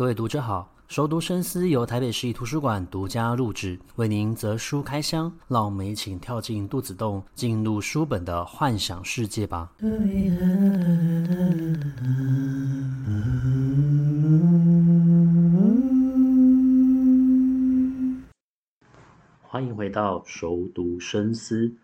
各位读者好，熟读深思由台北市立图书馆独家录制，为您择书开箱，让我们一起跳进肚子洞，进入书本的幻想世界吧。欢迎回到熟读深思。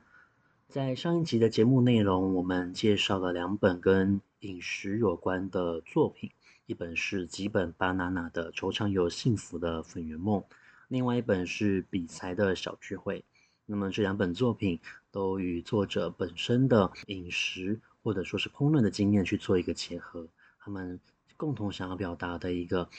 在上一集的节目内容，我们介绍了两本跟饮食有关的作品。一本是吉本芭娜娜的《惆怅又幸福的粉圆梦》，另外一本是比才的小聚会。那么这两本作品都与作者本身的饮食或者说是烹饪的经验去做一个结合。他们共同想要表达的一个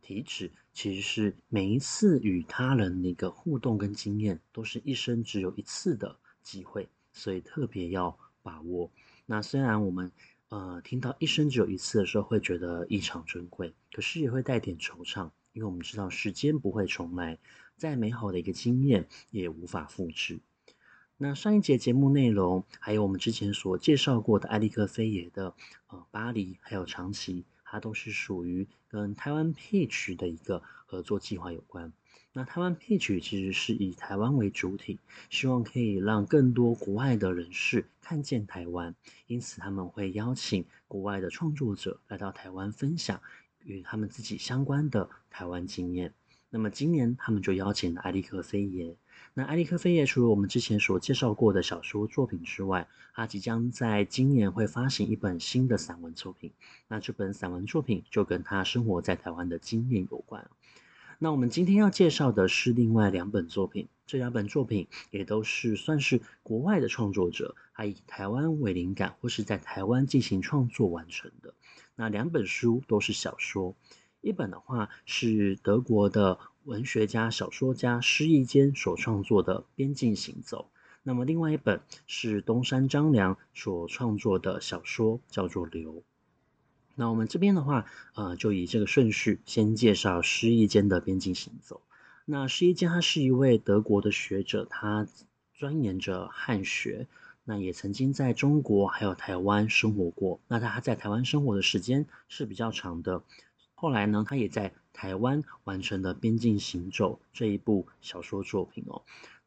体旨，其实是每一次与他人的一个互动跟经验，都是一生只有一次的机会，所以特别要把握。那虽然我们。呃，听到一生只有一次的时候，会觉得异常珍贵，可是也会带点惆怅，因为我们知道时间不会重来，再美好的一个经验也无法复制。那上一节节目内容，还有我们之前所介绍过的艾利克菲耶的呃巴黎，还有长崎，它都是属于跟台湾 Peach 的一个合作计划有关。那台湾 Peach 其实是以台湾为主体，希望可以让更多国外的人士看见台湾，因此他们会邀请国外的创作者来到台湾分享与他们自己相关的台湾经验。那么今年他们就邀请了艾利克菲耶。那艾利克菲耶除了我们之前所介绍过的小说作品之外，他即将在今年会发行一本新的散文作品。那这本散文作品就跟他生活在台湾的经验有关。那我们今天要介绍的是另外两本作品，这两本作品也都是算是国外的创作者，他以台湾为灵感，或是在台湾进行创作完成的。那两本书都是小说，一本的话是德国的文学家、小说家施逸坚所创作的《边境行走》，那么另外一本是东山张良所创作的小说，叫做《流》。那我们这边的话，呃，就以这个顺序先介绍施逸坚的《边境行走》。那施逸坚他是一位德国的学者，他钻研着汉学，那也曾经在中国还有台湾生活过。那他在台湾生活的时间是比较长的。后来呢，他也在台湾完成了《边境行走》这一部小说作品哦。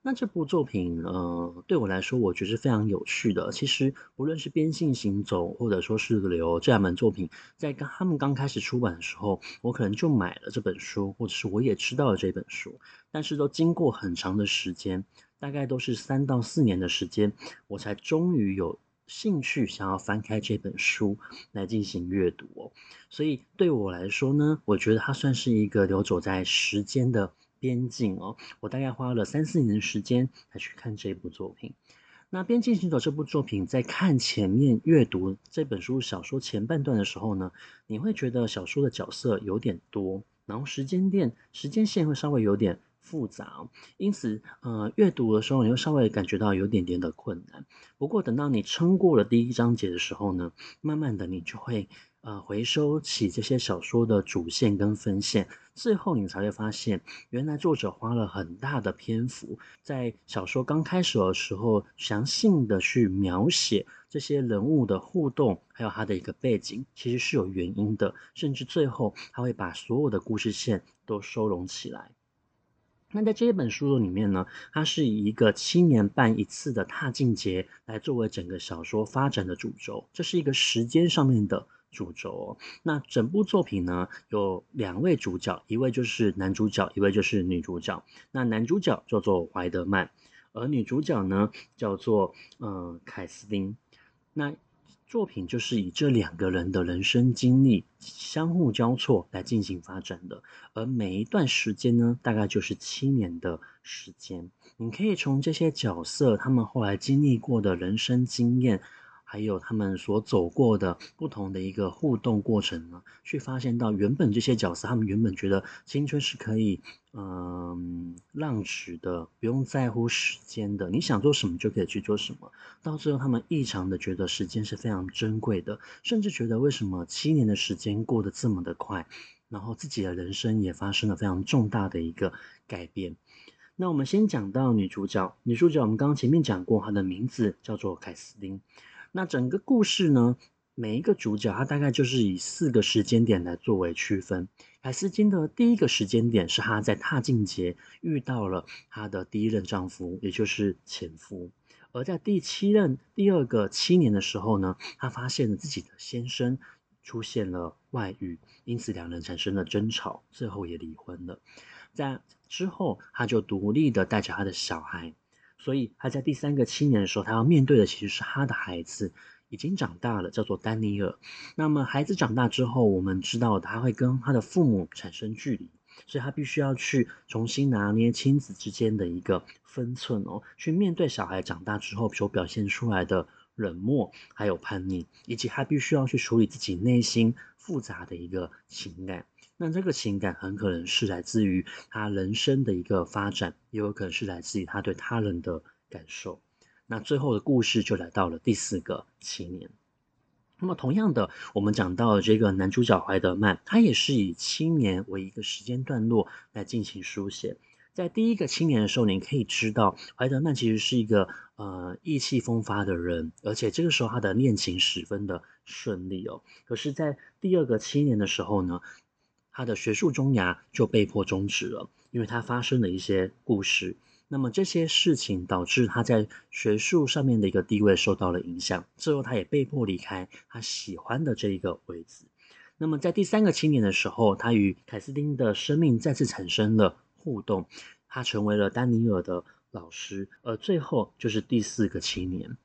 那这部作品，呃，对我来说，我觉得是非常有趣的。其实，无论是《边性行走》或者说是《流》这两本作品，在刚他们刚开始出版的时候，我可能就买了这本书，或者是我也知道了这本书。但是，都经过很长的时间，大概都是三到四年的时间，我才终于有兴趣想要翻开这本书来进行阅读哦。所以，对我来说呢，我觉得它算是一个流走在时间的。边境哦，我大概花了三四年的时间来去看这部作品。那《边境行走》这部作品，在看前面阅读这本书小说前半段的时候呢，你会觉得小说的角色有点多，然后时间点时间线会稍微有点复杂，因此呃，阅读的时候你会稍微感觉到有点点的困难。不过等到你撑过了第一章节的时候呢，慢慢的你就会。呃，回收起这些小说的主线跟分线，最后你才会发现，原来作者花了很大的篇幅，在小说刚开始的时候，详细的去描写这些人物的互动，还有他的一个背景，其实是有原因的，甚至最后他会把所有的故事线都收拢起来。那在这一本书里面呢，它是以一个七年半一次的踏进节来作为整个小说发展的主轴，这是一个时间上面的。主轴，那整部作品呢，有两位主角，一位就是男主角，一位就是女主角。那男主角叫做怀德曼，而女主角呢叫做呃凯斯汀。那作品就是以这两个人的人生经历相互交错来进行发展的，而每一段时间呢，大概就是七年的时间。你可以从这些角色他们后来经历过的人生经验。还有他们所走过的不同的一个互动过程呢，去发现到原本这些角色，他们原本觉得青春是可以，嗯，浪掷的，不用在乎时间的，你想做什么就可以去做什么。到最后，他们异常的觉得时间是非常珍贵的，甚至觉得为什么七年的时间过得这么的快，然后自己的人生也发生了非常重大的一个改变。那我们先讲到女主角，女主角我们刚刚前面讲过，她的名字叫做凯斯汀。那整个故事呢，每一个主角他大概就是以四个时间点来作为区分。凯斯金的第一个时间点是她在踏进节遇到了她的第一任丈夫，也就是前夫。而在第七任第二个七年的时候呢，她发现了自己的先生出现了外遇，因此两人产生了争吵，最后也离婚了。在之后，她就独立的带着她的小孩，所以他在第三个七年的时候，他要面对的其实是他的孩子。已经长大了，叫做丹尼尔。那么孩子长大之后，我们知道他会跟他的父母产生距离，所以他必须要去重新拿捏亲子之间的一个分寸哦，去面对小孩长大之后所表现出来的冷漠，还有叛逆，以及他必须要去处理自己内心复杂的一个情感。那这个情感很可能是来自于他人生的一个发展，也有可能是来自于他对他人的感受。那最后的故事就来到了第四个七年。那么同样的，我们讲到这个男主角怀德曼，他也是以七年为一个时间段落来进行书写。在第一个七年的时候，你可以知道怀德曼其实是一个呃意气风发的人，而且这个时候他的恋情十分的顺利哦。可是，在第二个七年的时候呢，他的学术生涯就被迫终止了，因为他发生了一些故事。那么这些事情导致他在学术上面的一个地位受到了影响，最后他也被迫离开他喜欢的这一个位置。那么在第三个青年的时候，他与凯斯汀的生命再次产生了互动，他成为了丹尼尔的老师。而最后就是第四个青年。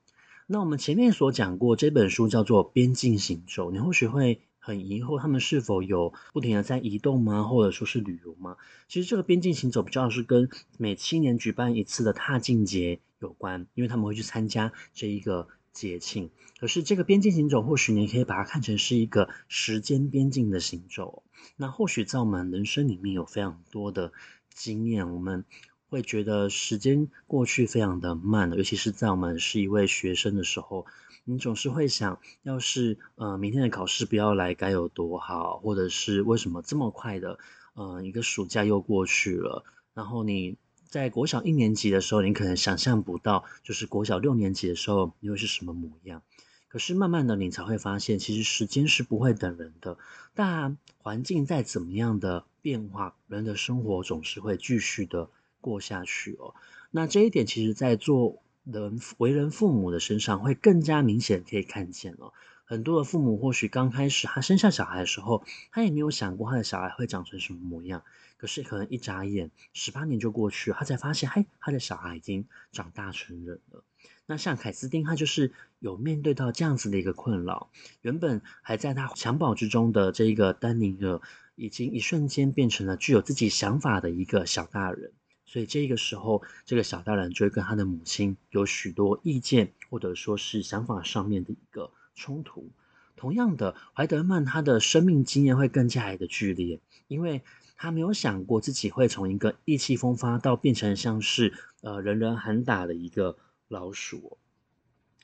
那我们前面所讲过，这本书叫做《边境行走》，你或许会。很疑惑，他们是否有不停的在移动吗？或者说是旅游吗？其实这个边境行走比较是跟每七年举办一次的踏进节有关，因为他们会去参加这一个节庆。可是这个边境行走，或许你可以把它看成是一个时间边境的行走。那或许在我们人生里面有非常多的经验，我们会觉得时间过去非常的慢，尤其是在我们是一位学生的时候。你总是会想，要是呃明天的考试不要来该有多好，或者是为什么这么快的呃一个暑假又过去了？然后你在国小一年级的时候，你可能想象不到，就是国小六年级的时候你会是什么模样。可是慢慢的，你才会发现，其实时间是不会等人的。但环境再怎么样的变化，人的生活总是会继续的过下去哦。那这一点，其实在做。人为人父母的身上会更加明显可以看见了。很多的父母或许刚开始他生下小孩的时候，他也没有想过他的小孩会长成什么模样。可是可能一眨眼，十八年就过去，他才发现，嘿，他的小孩已经长大成人了。那像凯斯汀，他就是有面对到这样子的一个困扰。原本还在他襁褓之中的这一个丹尼尔，已经一瞬间变成了具有自己想法的一个小大人。所以这个时候，这个小大人就会跟他的母亲有许多意见，或者说是想法上面的一个冲突。同样的，怀德曼他的生命经验会更加的剧烈，因为他没有想过自己会从一个意气风发到变成像是呃人人喊打的一个老鼠。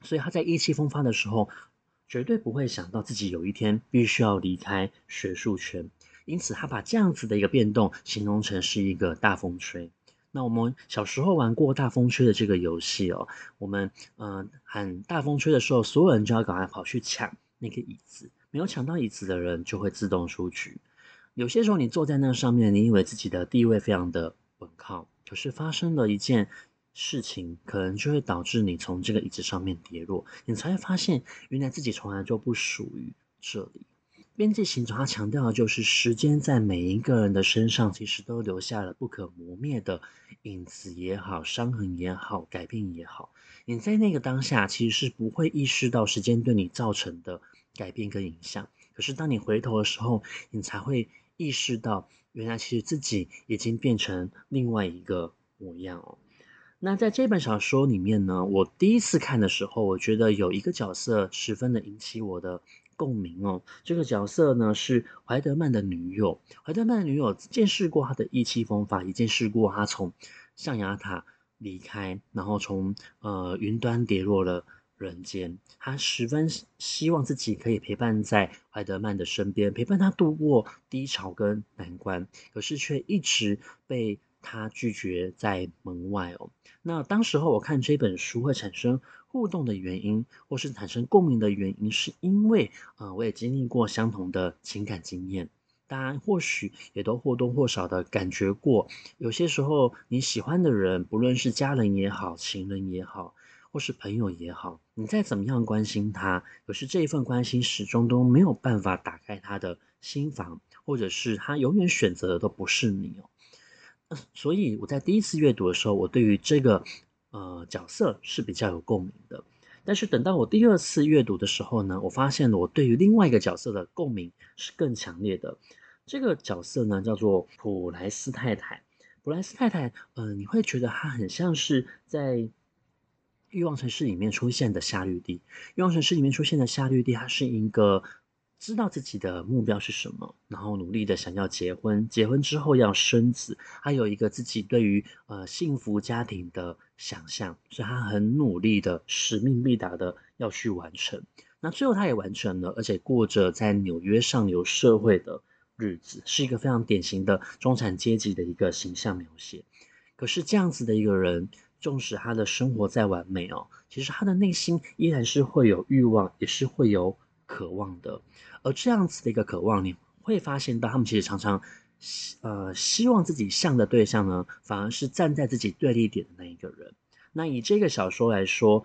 所以他在意气风发的时候，绝对不会想到自己有一天必须要离开学术圈。因此，他把这样子的一个变动形容成是一个大风吹。那我们小时候玩过大风吹的这个游戏哦，我们嗯、呃、喊大风吹的时候，所有人就要赶快跑去抢那个椅子，没有抢到椅子的人就会自动出局。有些时候你坐在那上面，你以为自己的地位非常的稳靠，可是发生了一件事情，可能就会导致你从这个椅子上面跌落，你才会发现原来自己从来就不属于这里。边际行走，它强调的就是时间在每一个人的身上，其实都留下了不可磨灭的影子也好，伤痕也好，改变也好。你在那个当下，其实是不会意识到时间对你造成的改变跟影响。可是当你回头的时候，你才会意识到，原来其实自己已经变成另外一个模样哦。那在这本小说里面呢，我第一次看的时候，我觉得有一个角色十分的引起我的。共鸣哦，这个角色呢是怀德曼的女友。怀德曼的女友见识过他的意气风发，也见识过他从象牙塔离开，然后从呃云端跌落了人间。他十分希望自己可以陪伴在怀德曼的身边，陪伴他度过低潮跟难关，可是却一直被他拒绝在门外哦。那当时候我看这本书会产生互动的原因，或是产生共鸣的原因，是因为、呃，我也经历过相同的情感经验。大家或许也都或多或少的感觉过，有些时候你喜欢的人，不论是家人也好，情人也好，或是朋友也好，你再怎么样关心他，可是这一份关心始终都没有办法打开他的心房，或者是他永远选择的都不是你哦。所以我在第一次阅读的时候，我对于这个呃角色是比较有共鸣的。但是等到我第二次阅读的时候呢，我发现了我对于另外一个角色的共鸣是更强烈的。这个角色呢叫做普莱斯太太。普莱斯太太，呃，你会觉得她很像是在。欲望城市里面出现的夏绿蒂，欲望城市里面出现的夏绿蒂，她是一个知道自己的目标是什么，然后努力的想要结婚，结婚之后要生子，还有一个自己对于呃幸福家庭的想象，所以他很努力的使命必达的要去完成。那最后他也完成了，而且过着在纽约上流社会的日子，是一个非常典型的中产阶级的一个形象描写。可是这样子的一个人。纵使他的生活再完美哦，其实他的内心依然是会有欲望，也是会有渴望的。而这样子的一个渴望，你会发现到他们其实常常，呃，希望自己像的对象呢，反而是站在自己对立点的那一个人。那以这个小说来说，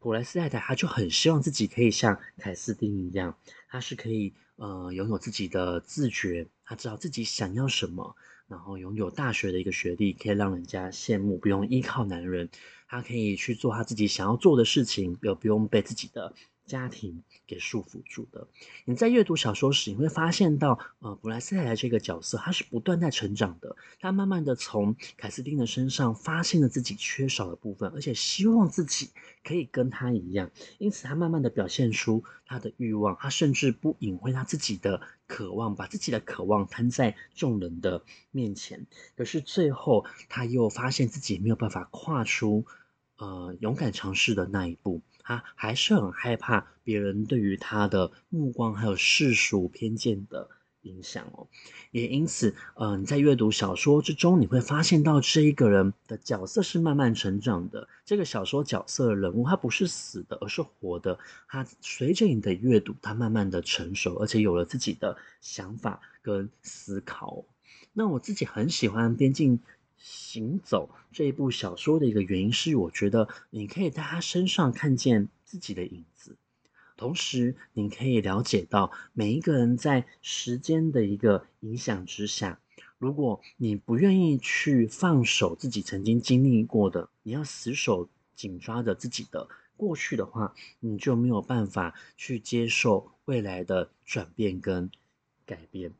普莱斯太太她就很希望自己可以像凯斯汀一样，她是可以呃拥有自己的自觉，她知道自己想要什么。然后拥有大学的一个学历，可以让人家羡慕，不用依靠男人，他可以去做他自己想要做的事情，又不用被自己的家庭给束缚住的。你在阅读小说时，你会发现到，呃，普莱斯太太这个角色，他是不断在成长的。他慢慢的从凯斯汀的身上发现了自己缺少的部分，而且希望自己可以跟他一样。因此，他慢慢的表现出他的欲望，他甚至不隐晦他自己的渴望，把自己的渴望摊在众人的面前。可是最后，他又发现自己没有办法跨出，呃，勇敢尝试的那一步。他还是很害怕别人对于他的目光还有世俗偏见的影响哦，也因此，呃，你在阅读小说之中，你会发现到这一个人的角色是慢慢成长的。这个小说角色的人物，他不是死的，而是活的。他随着你的阅读，他慢慢的成熟，而且有了自己的想法跟思考。那我自己很喜欢边境行走这一部小说的一个原因是，我觉得你可以在他身上看见自己的影子，同时你可以了解到每一个人在时间的一个影响之下，如果你不愿意去放手自己曾经经历过的，你要死守紧抓着自己的过去的话，你就没有办法去接受未来的转变跟改变。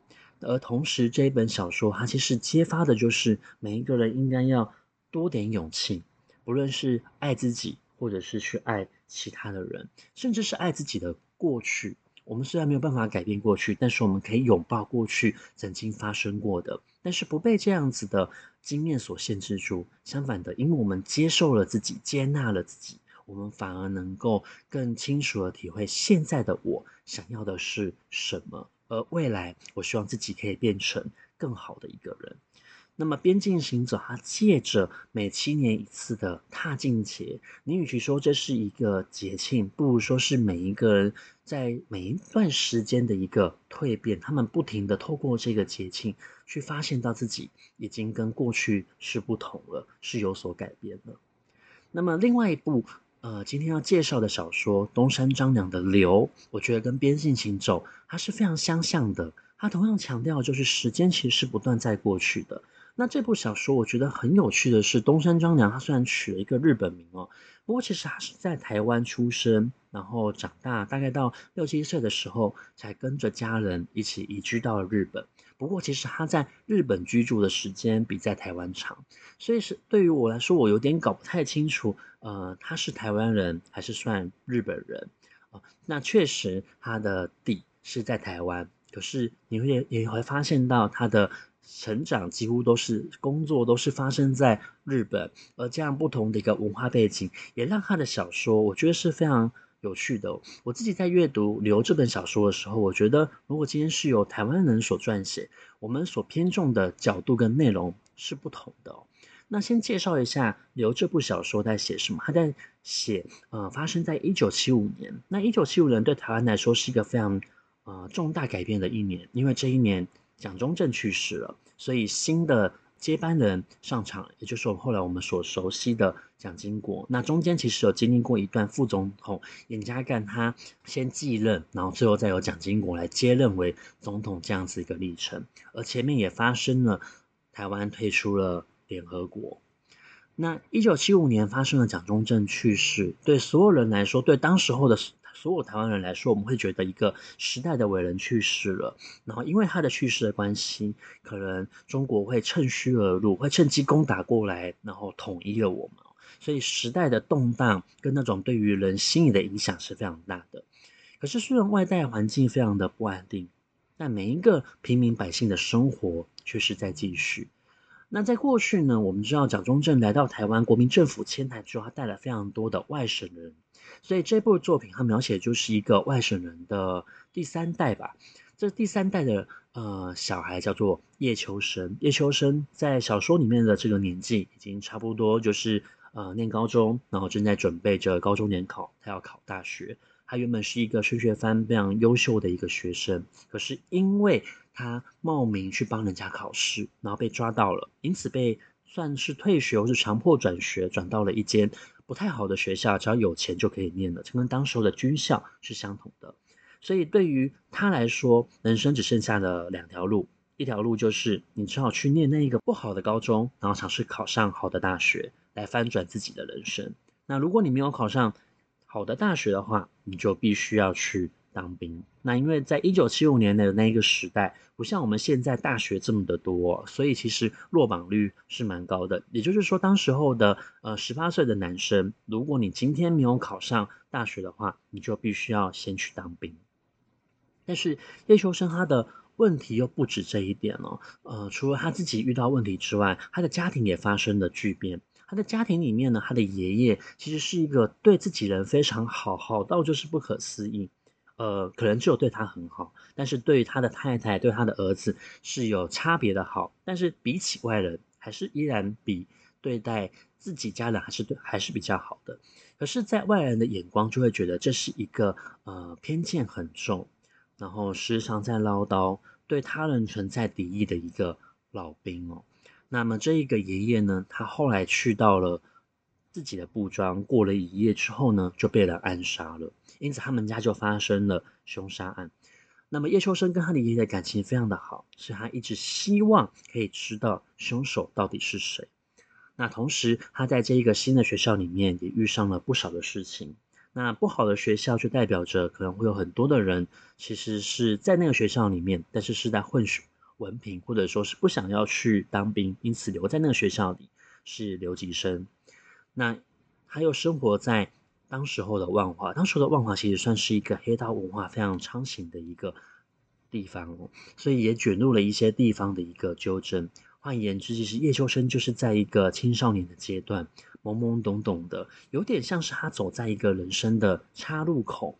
而同时，这一本小说它其实揭发的就是每一个人应该要多点勇气，不论是爱自己，或者是去爱其他的人，甚至是爱自己的过去。我们虽然没有办法改变过去，但是我们可以拥抱过去曾经发生过的，但是不被这样子的经验所限制住。相反的，因为我们接受了自己，接纳了自己，我们反而能够更清楚地体会现在的我想要的是什么。而未来，我希望自己可以变成更好的一个人。那么，边境行走，它借着每七年一次的踏境节，你与其说这是一个节庆，不如说是每一个人在每一段时间的一个蜕变。他们不停的透过这个节庆，去发现到自己已经跟过去是不同了，是有所改变了。那么，另外一部。呃，今天要介绍的小说东山张良的《流》，我觉得跟《边境行走》它是非常相像的。它同样强调就是时间其实是不断在过去的。那这部小说我觉得很有趣的是，东山张良他虽然取了一个日本名哦，不过其实他是在台湾出生，然后长大，大概到六七岁的时候才跟着家人一起移居到了日本。不过，其实他在日本居住的时间比在台湾长，所以是对于我来说，我有点搞不太清楚，呃，他是台湾人还是算日本人啊？那确实他的底是在台湾，可是你会也会发现到他的成长几乎都是工作都是发生在日本，而这样不同的一个文化背景，也让他的小说，我觉得是非常。有趣的，我自己在阅读《流》这本小说的时候，我觉得如果今天是由台湾人所撰写，我们所偏重的角度跟内容是不同的。那先介绍一下《流》这部小说在写什么？他在写，呃，发生在一九七五年。那一九七五年对台湾来说是一个非常呃重大改变的一年，因为这一年蒋中正去世了，所以新的接班人上场，也就是我们后来我们所熟悉的蒋经国。那中间其实有经历过一段副总统严家淦他先继任，然后最后再由蒋经国来接任为总统这样子一个历程。而前面也发生了台湾退出了联合国。那一九七五年发生了蒋中正去世，对所有人来说，对当时候的所有台湾人来说，我们会觉得一个时代的伟人去世了。然后因为他的去世的关系，可能中国会趁虚而入，会趁机攻打过来，然后统一了我们。所以时代的动荡跟那种对于人心理的影响是非常大的。可是虽然外在环境非常的不安定，但每一个平民百姓的生活却是在继续。那在过去呢，我们知道蒋中正来到台湾，国民政府迁台之后，他带来非常多的外省人，所以这部作品它描写就是一个外省人的第三代吧。这第三代的呃小孩叫做叶秋生，叶秋生在小说里面的这个年纪已经差不多就是呃念高中，然后正在准备着高中联考，他要考大学。他原本是一个升学班非常优秀的一个学生，可是因为他冒名去帮人家考试，然后被抓到了，因此被算是退学或是强迫转学，转到了一间不太好的学校，只要有钱就可以念了，就跟当时候的军校是相同的。所以对于他来说，人生只剩下了两条路，一条路就是你只好去念那一个不好的高中，然后尝试考上好的大学，来翻转自己的人生。那如果你没有考上，好的大学的话，你就必须要去当兵。那因为在一九七五年的那个时代，不像我们现在大学这么的多，所以其实落榜率是蛮高的。也就是说，当时候的呃十八岁的男生，如果你今天没有考上大学的话，你就必须要先去当兵。但是叶秋生他的问题又不止这一点了，呃，除了他自己遇到问题之外，他的家庭也发生了巨变。他的家庭里面呢，他的爷爷其实是一个对自己人非常好，好到就是不可思议。呃，可能只有对他很好，但是对于他的太太、对他的儿子是有差别的好。但是比起外人，还是依然比对待自己家人还是对还是比较好的。可是，在外人的眼光就会觉得这是一个呃偏见很重，然后时常在唠叨、对他人存在敌意的一个老兵哦。那么这一个爷爷呢，他后来去到了自己的布庄，过了一夜之后呢，就被人暗杀了。因此他们家就发生了凶杀案。那么叶秋生跟他的爷爷的感情非常的好，所以他一直希望可以知道凶手到底是谁。那同时他在这一个新的学校里面也遇上了不少的事情。那不好的学校就代表着可能会有很多的人其实是在那个学校里面，但是是在混血。文凭，或者说是不想要去当兵，因此留在那个学校里是留级生。那他又生活在当时候的万华，当时候的万华其实算是一个黑道文化非常猖行的一个地方哦，所以也卷入了一些地方的一个纠纷。换言之，其实叶秋生就是在一个青少年的阶段，懵懵懂懂的，有点像是他走在一个人生的岔路口。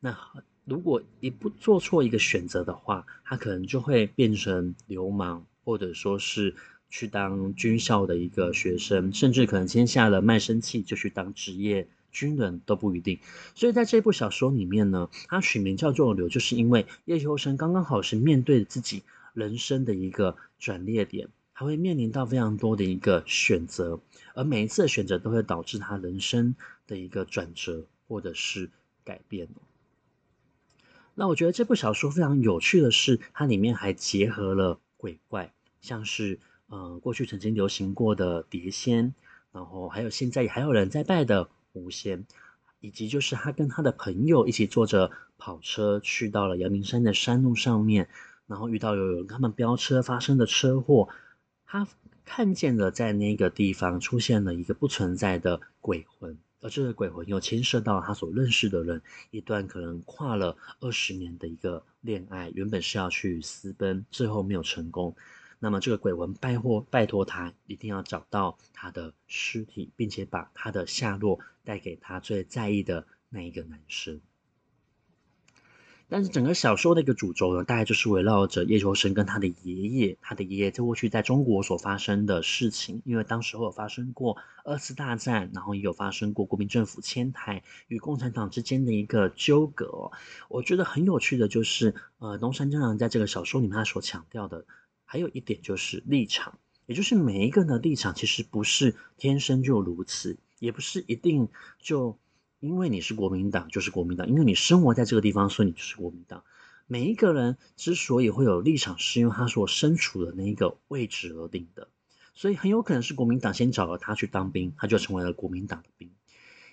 那。如果一不做错一个选择的话，他可能就会变成流氓，或者说是去当军校的一个学生，甚至可能签下了卖身契就去当职业军人都不一定。所以在这部小说里面呢，他取名叫做“流”，就是因为叶秋生刚刚好是面对自己人生的一个转捩点，他会面临到非常多的一个选择，而每一次的选择都会导致他人生的一个转折或者是改变。那我觉得这部小说非常有趣的是，它里面还结合了鬼怪，像是呃过去曾经流行过的碟仙，然后还有现在还有人在拜的狐仙，以及就是他跟他的朋友一起坐着跑车去到了阳明山的山路上面，然后遇到有人他们飙车发生的车祸，他看见了在那个地方出现了一个不存在的鬼魂。而这个鬼魂又牵涉到他所认识的人，一段可能跨了二十年的一个恋爱，原本是要去私奔，最后没有成功。那么这个鬼魂拜托拜托他，一定要找到他的尸体，并且把他的下落带给他最在意的那一个男生。但是整个小说的一个主轴呢，大概就是围绕着叶秋生跟他的爷爷，他的爷爷在过去在中国所发生的事情，因为当时候有发生过二次大战，然后也有发生过国民政府迁台与共产党之间的一个纠葛。我觉得很有趣的就是，呃，东山张阳在这个小说里面他所强调的，还有一点就是立场，也就是每一个人的立场其实不是天生就如此，也不是一定就。因为你是国民党，就是国民党；因为你生活在这个地方，所以你就是国民党。每一个人之所以会有立场，是因为他所身处的那一个位置而定的。所以很有可能是国民党先找了他去当兵，他就成为了国民党的兵；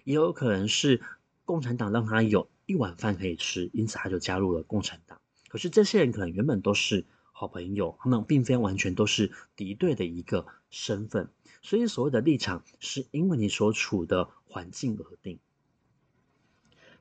也有可能是共产党让他有一碗饭可以吃，因此他就加入了共产党。可是这些人可能原本都是好朋友，他们并非完全都是敌对的一个身份。所以所谓的立场，是因为你所处的环境而定。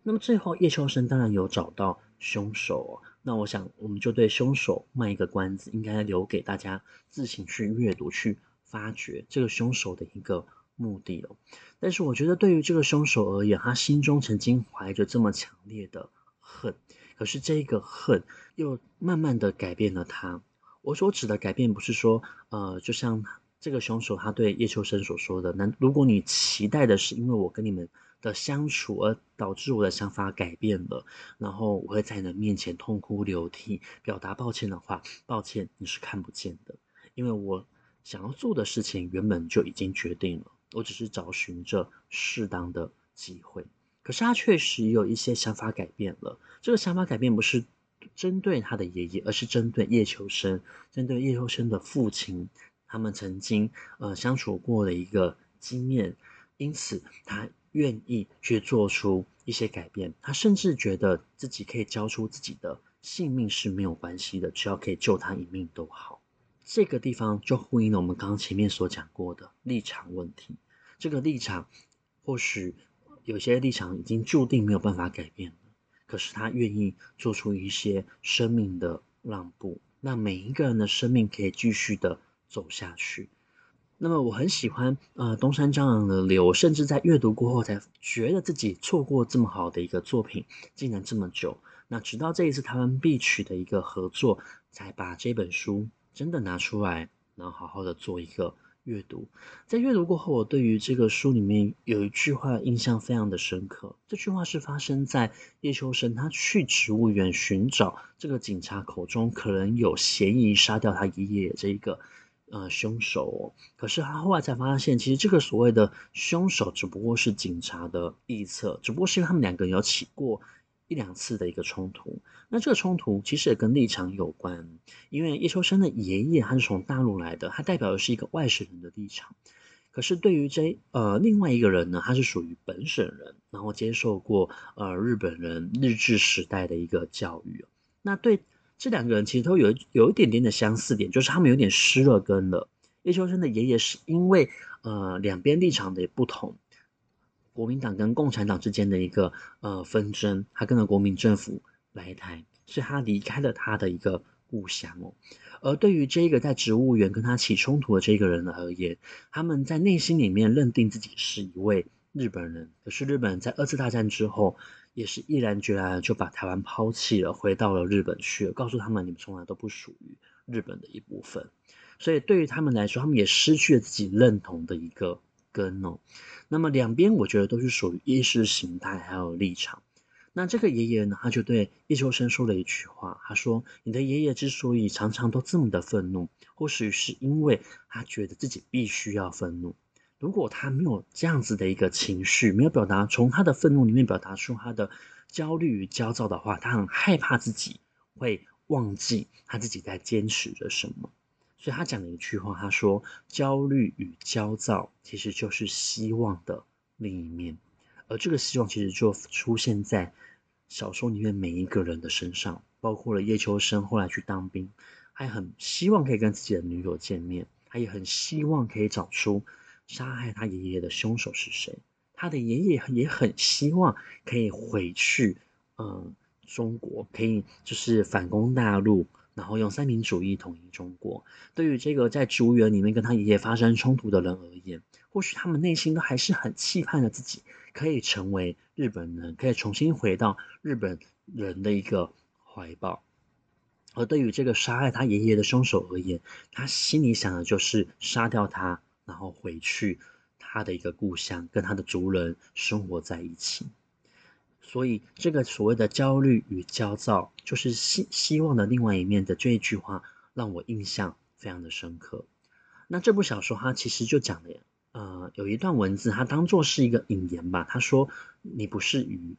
那么最后，叶秋生当然有找到凶手。那我想，我们就对凶手卖一个关子，应该留给大家自行去阅读、去发掘这个凶手的一个目的哦。但是，我觉得对于这个凶手而言，他心中曾经怀着这么强烈的恨，可是这个恨又慢慢的改变了他。我所指的改变，不是说，呃，就像这个凶手他对叶秋生所说的，那如果你期待的是因为我跟你们。的相处而导致我的想法改变了，然后我会在你的面前痛哭流涕，表达抱歉的话，抱歉你是看不见的，因为我想要做的事情原本就已经决定了，我只是找寻着适当的机会。可是他确实有一些想法改变了，这个想法改变不是针对他的爷爷，而是针对叶秋生，针对叶秋生的父亲，他们曾经呃相处过的一个经验，因此他。愿意去做出一些改变，他甚至觉得自己可以交出自己的性命是没有关系的，只要可以救他一命都好。这个地方就呼应了我们刚刚前面所讲过的立场问题。这个立场或许有些立场已经注定没有办法改变了，可是他愿意做出一些生命的让步，让每一个人的生命可以继续的走下去。那么我很喜欢呃东山张扬的流，甚至在阅读过后才觉得自己错过这么好的一个作品，竟然这么久。那直到这一次台湾必取的一个合作，才把这本书真的拿出来，然后好好的做一个阅读。在阅读过后，我对于这个书里面有一句话印象非常的深刻。这句话是发生在叶秋生他去植物园寻找这个警察口中可能有嫌疑杀掉他爷爷这一个。呃，凶手，可是他后来才发现，其实这个所谓的凶手只不过是警察的臆测，只不过是因为他们两个人有起过一两次的一个冲突。那这个冲突其实也跟立场有关，因为叶秋生的爷爷他是从大陆来的，他代表的是一个外省人的立场。可是对于这呃另外一个人呢，他是属于本省人，然后接受过呃日本人日治时代的一个教育。那对。这两个人其实都有有一点点的相似点，就是他们有点失了根了。叶秋生的爷爷是因为呃两边立场的不同，国民党跟共产党之间的一个呃纷争，他跟着国民政府来台，所以他离开了他的一个故乡哦。而对于这个在植物园跟他起冲突的这个人而言，他们在内心里面认定自己是一位日本人，可是日本人在二次大战之后。也是毅然决然就把台湾抛弃了，回到了日本去，告诉他们你们从来都不属于日本的一部分。所以对于他们来说，他们也失去了自己认同的一个根哦。那么两边我觉得都是属于意识形态还有立场。那这个爷爷呢，他就对叶秋生说了一句话，他说：“你的爷爷之所以常常都这么的愤怒，或许是因为他觉得自己必须要愤怒。”如果他没有这样子的一个情绪，没有表达，从他的愤怒里面表达出他的焦虑与焦躁的话，他很害怕自己会忘记他自己在坚持着什么。所以他讲了一句话，他说：“焦虑与焦躁其实就是希望的另一面，而这个希望其实就出现在小说里面每一个人的身上，包括了叶秋生后来去当兵，还很希望可以跟自己的女友见面，他也很希望可以找出。”杀害他爷爷的凶手是谁？他的爷爷也很希望可以回去，嗯，中国可以就是反攻大陆，然后用三民主义统一中国。对于这个在植物园里面跟他爷爷发生冲突的人而言，或许他们内心都还是很期盼着自己可以成为日本人，可以重新回到日本人的一个怀抱。而对于这个杀害他爷爷的凶手而言，他心里想的就是杀掉他，然后回去他的一个故乡，跟他的族人生活在一起。所以，这个所谓的焦虑与焦躁，就是希希望的另外一面的这一句话，让我印象非常的深刻。那这部小说它其实就讲了，呃，有一段文字，它当做是一个引言吧。他说：“你不是鱼，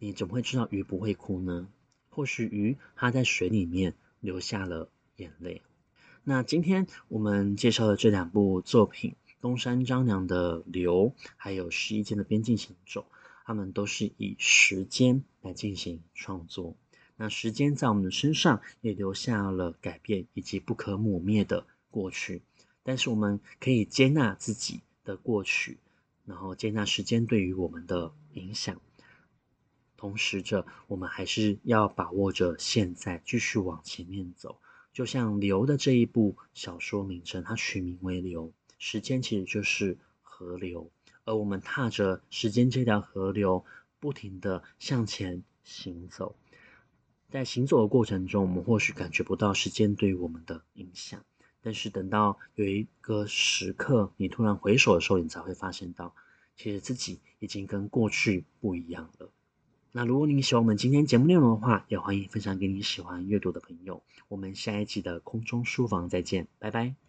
你怎么会知道鱼不会哭呢？”或许鱼它在水里面流下了眼泪。那今天我们介绍的这两部作品，东山张良的《流》，还有石一坚的《边境行走》，他们都是以时间来进行创作。那时间在我们的身上也留下了改变以及不可磨灭的过去。但是我们可以接纳自己的过去，然后接纳时间对于我们的影响。同时着，我们还是要把握着现在，继续往前面走。就像《流》的这一部小说名称，它取名为《流》，时间其实就是河流，而我们踏着时间这条河流，不停地向前行走。在行走的过程中，我们或许感觉不到时间对我们的影响，但是等到有一个时刻，你突然回首的时候，你才会发现到，其实自己已经跟过去不一样了。那如果你喜欢我们今天节目内容的话，也欢迎分享给你喜欢阅读的朋友。我们下一集的空中书房再见，拜拜。